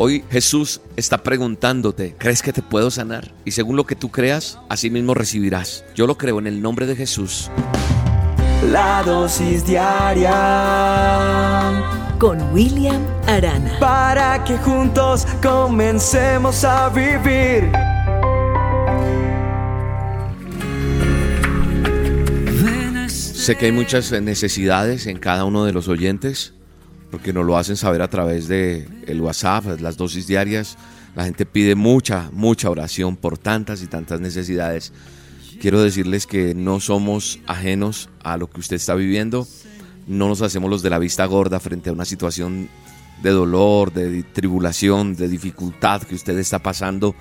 Hoy Jesús está preguntándote, ¿crees que te puedo sanar? Y según lo que tú creas, así mismo recibirás. Yo lo creo en el nombre de Jesús. La dosis diaria con William Arana. Para que juntos comencemos a vivir. Sé que hay muchas necesidades en cada uno de los oyentes, porque nos lo hacen saber a través de el WhatsApp, las dosis diarias. La gente pide mucha, mucha oración por tantas y tantas necesidades. Quiero decirles que no somos ajenos a lo que usted está viviendo. No nos hacemos los de la vista gorda frente a una situación de dolor, de tribulación, de dificultad que usted está pasando.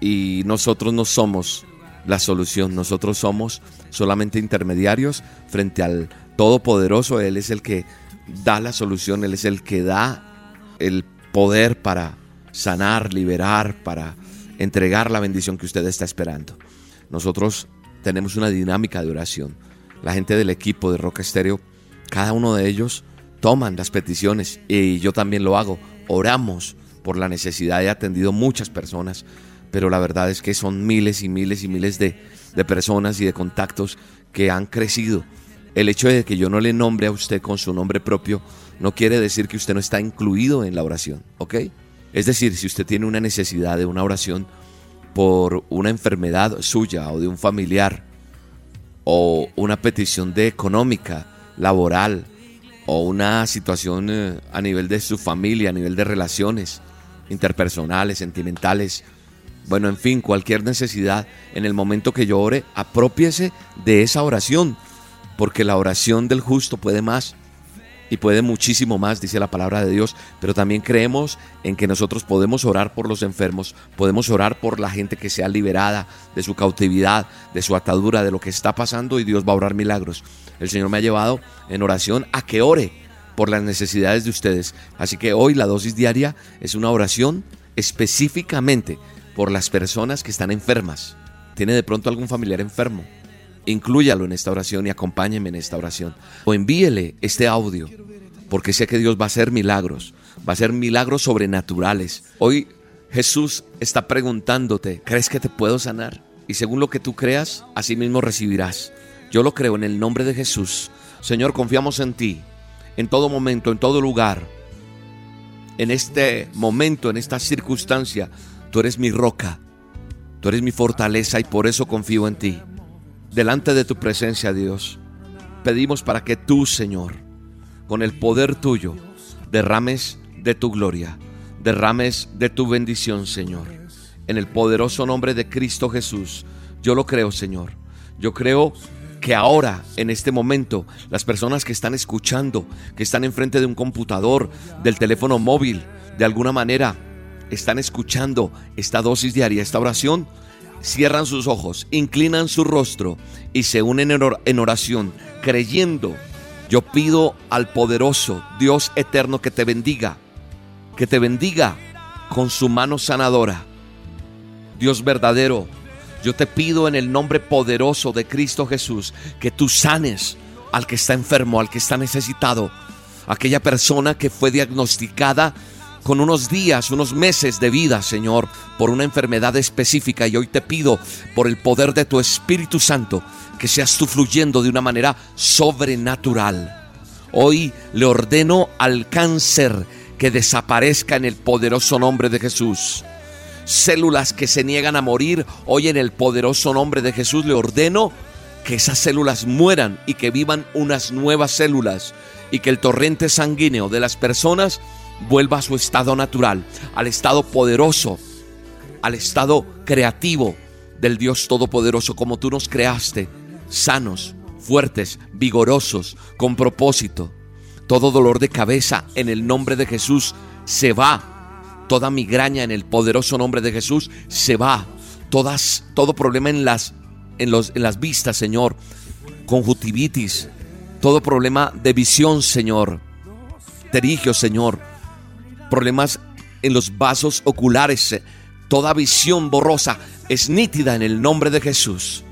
Y nosotros no somos la solución. Nosotros somos solamente intermediarios frente al Todopoderoso. Él es el que da la solución, Él es el que da el poder para sanar, liberar, para entregar la bendición que usted está esperando. Nosotros tenemos una dinámica de oración. La gente del equipo de Roca Estéreo, cada uno de ellos toman las peticiones y yo también lo hago. Oramos por la necesidad. He atendido muchas personas pero la verdad es que son miles y miles y miles de, personas y de contactos que han crecido. El hecho de que yo no le nombre a usted con su nombre propio no quiere decir que usted no está incluido en la oración, ¿ok? Es decir, si usted tiene una necesidad de una oración por una enfermedad suya o de un familiar, o una petición de económica, laboral, o una situación eh, a nivel de su familia, a nivel de relaciones interpersonales, sentimentales, bueno, en fin, cualquier necesidad, en el momento que yo ore, apropiese de esa oración, porque la oración del justo puede más y puede muchísimo más, dice la palabra de Dios, pero también creemos en que nosotros podemos orar por los enfermos, podemos orar por la gente que sea liberada de su cautividad, de su atadura, de lo que está pasando y Dios va a orar milagros. El Señor me ha llevado en oración a que ore por las necesidades de ustedes. Así que hoy la dosis diaria es una oración específicamente por las personas que están enfermas. ¿Tiene de pronto algún familiar enfermo? Inclúyalo en esta oración y acompáñeme en esta oración. O envíele este audio, porque sé que Dios va a hacer milagros, va a hacer milagros sobrenaturales. Hoy Jesús está preguntándote, ¿crees que te puedo sanar? Y según lo que tú creas, así mismo recibirás. Yo lo creo en el nombre de Jesús. Señor, confiamos en ti, en todo momento, en todo lugar. En este momento, en esta circunstancia, Tú eres mi roca, tú eres mi fortaleza y por eso confío en ti. Delante de tu presencia, Dios, pedimos para que tú, Señor, con el poder tuyo, derrames de tu gloria, derrames de tu bendición, Señor. En el poderoso nombre de Cristo Jesús, yo lo creo, Señor. Yo creo que ahora, en este momento, las personas que están escuchando, que están enfrente de un computador, del teléfono móvil, de alguna manera, están escuchando esta dosis diaria, esta oración, cierran sus ojos, inclinan su rostro y se unen en oración, creyendo. Yo pido al poderoso Dios eterno que te bendiga, que te bendiga con su mano sanadora. Dios verdadero, yo te pido en el nombre poderoso de Cristo Jesús que tú sanes al que está enfermo, al que está necesitado, aquella persona que fue diagnosticada con unos días, unos meses de vida, Señor, por una enfermedad específica. Y hoy te pido, por el poder de tu Espíritu Santo, que seas tú fluyendo de una manera sobrenatural. Hoy le ordeno al cáncer que desaparezca en el poderoso nombre de Jesús. Células que se niegan a morir, hoy en el poderoso nombre de Jesús le ordeno que esas células mueran y que vivan unas nuevas células y que el torrente sanguíneo de las personas vuelva a su estado natural, al estado poderoso, al estado creativo del Dios Todopoderoso, como tú nos creaste, sanos, fuertes, vigorosos, con propósito. Todo dolor de cabeza en el nombre de Jesús se va. Toda migraña en el poderoso nombre de Jesús se va. Todas, todo problema en las, en, los, en las vistas, Señor. Conjuntivitis. Todo problema de visión, Señor. Terigio, Señor problemas en los vasos oculares, toda visión borrosa es nítida en el nombre de Jesús.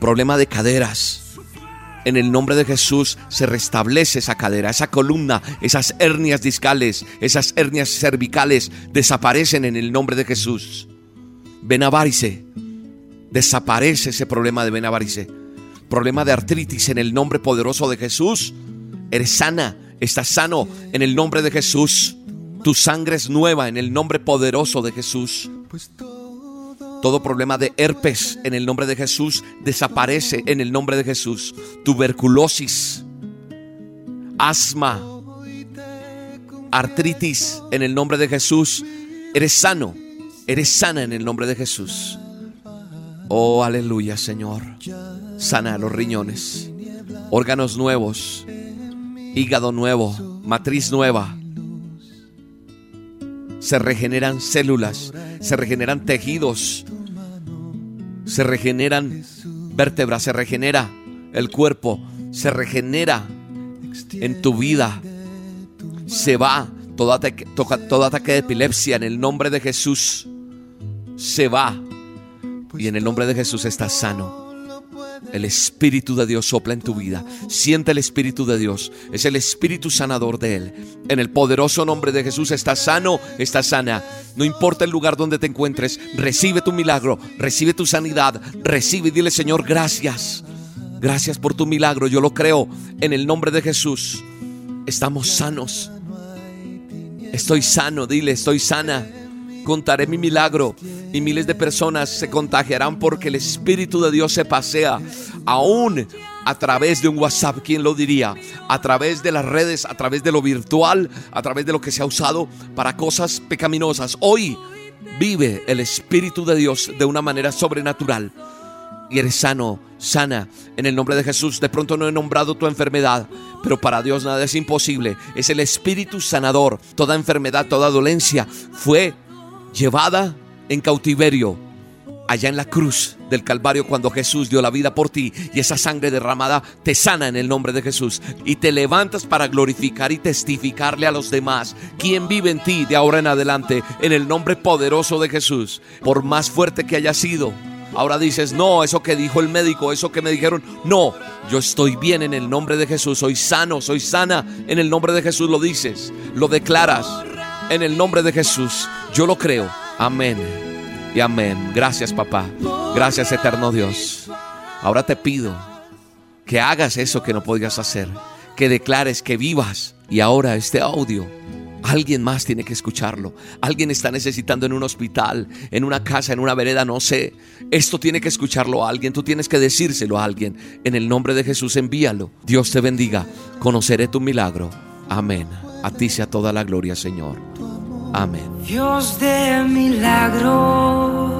Problema de caderas, En el nombre de Jesús se restablece esa cadera, esa columna, esas hernias discales, esas hernias cervicales desaparecen en el nombre de Jesús. Venavarice, desaparece ese problema de venavarice. Problema de artritis en el nombre poderoso de Jesús. Eres sana, estás sano en el nombre de Jesús. Tu sangre es nueva en el nombre poderoso de Jesús. Todo problema de herpes en el nombre de Jesús desaparece en el nombre de Jesús. Tuberculosis, asma, artritis en el nombre de Jesús. Eres sano, eres sana en el nombre de Jesús. Oh, aleluya, Señor. Sana los riñones, órganos nuevos, hígado nuevo, matriz nueva. Se regeneran células, se regeneran tejidos, se regeneran vértebras, se regenera el cuerpo, se regenera en tu vida. Se va todo ataque, todo ataque de epilepsia en el nombre de Jesús. Se va. Y en el nombre de Jesús estás sano. El Espíritu de Dios sopla en tu vida. Siente el Espíritu de Dios. Es el Espíritu sanador de Él. En el poderoso nombre de Jesús estás sano, estás sana. No importa el lugar donde te encuentres, recibe tu milagro, recibe tu sanidad, recibe y dile Señor, gracias. Gracias por tu milagro. Yo lo creo en el nombre de Jesús. Estamos sanos. Estoy sano, dile, estoy sana contaré mi milagro y miles de personas se contagiarán porque el Espíritu de Dios se pasea aún a través de un WhatsApp, ¿quién lo diría? A través de las redes, a través de lo virtual, a través de lo que se ha usado para cosas pecaminosas. Hoy vive el Espíritu de Dios de una manera sobrenatural y eres sano, sana, en el nombre de Jesús. De pronto no he nombrado tu enfermedad, pero para Dios nada es imposible. Es el Espíritu sanador. Toda enfermedad, toda dolencia fue llevada en cautiverio allá en la cruz del Calvario cuando Jesús dio la vida por ti y esa sangre derramada te sana en el nombre de Jesús y te levantas para glorificar y testificarle a los demás quién vive en ti de ahora en adelante en el nombre poderoso de Jesús, por más fuerte que haya sido. Ahora dices, no, eso que dijo el médico, eso que me dijeron, no, yo estoy bien en el nombre de Jesús, soy sano, soy sana, en el nombre de Jesús lo dices, lo declaras, en el nombre de Jesús. Yo lo creo. Amén. Y amén. Gracias papá. Gracias eterno Dios. Ahora te pido que hagas eso que no podías hacer. Que declares, que vivas. Y ahora este audio. Alguien más tiene que escucharlo. Alguien está necesitando en un hospital, en una casa, en una vereda, no sé. Esto tiene que escucharlo a alguien. Tú tienes que decírselo a alguien. En el nombre de Jesús envíalo. Dios te bendiga. Conoceré tu milagro. Amén. A ti sea toda la gloria, Señor. Amén. Dios de milagros,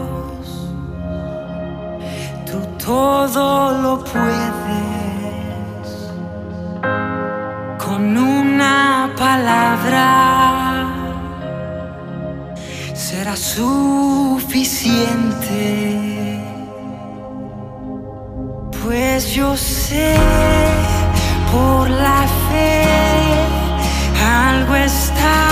tú todo lo puedes. Con una palabra será suficiente. Pues yo sé por la fe algo está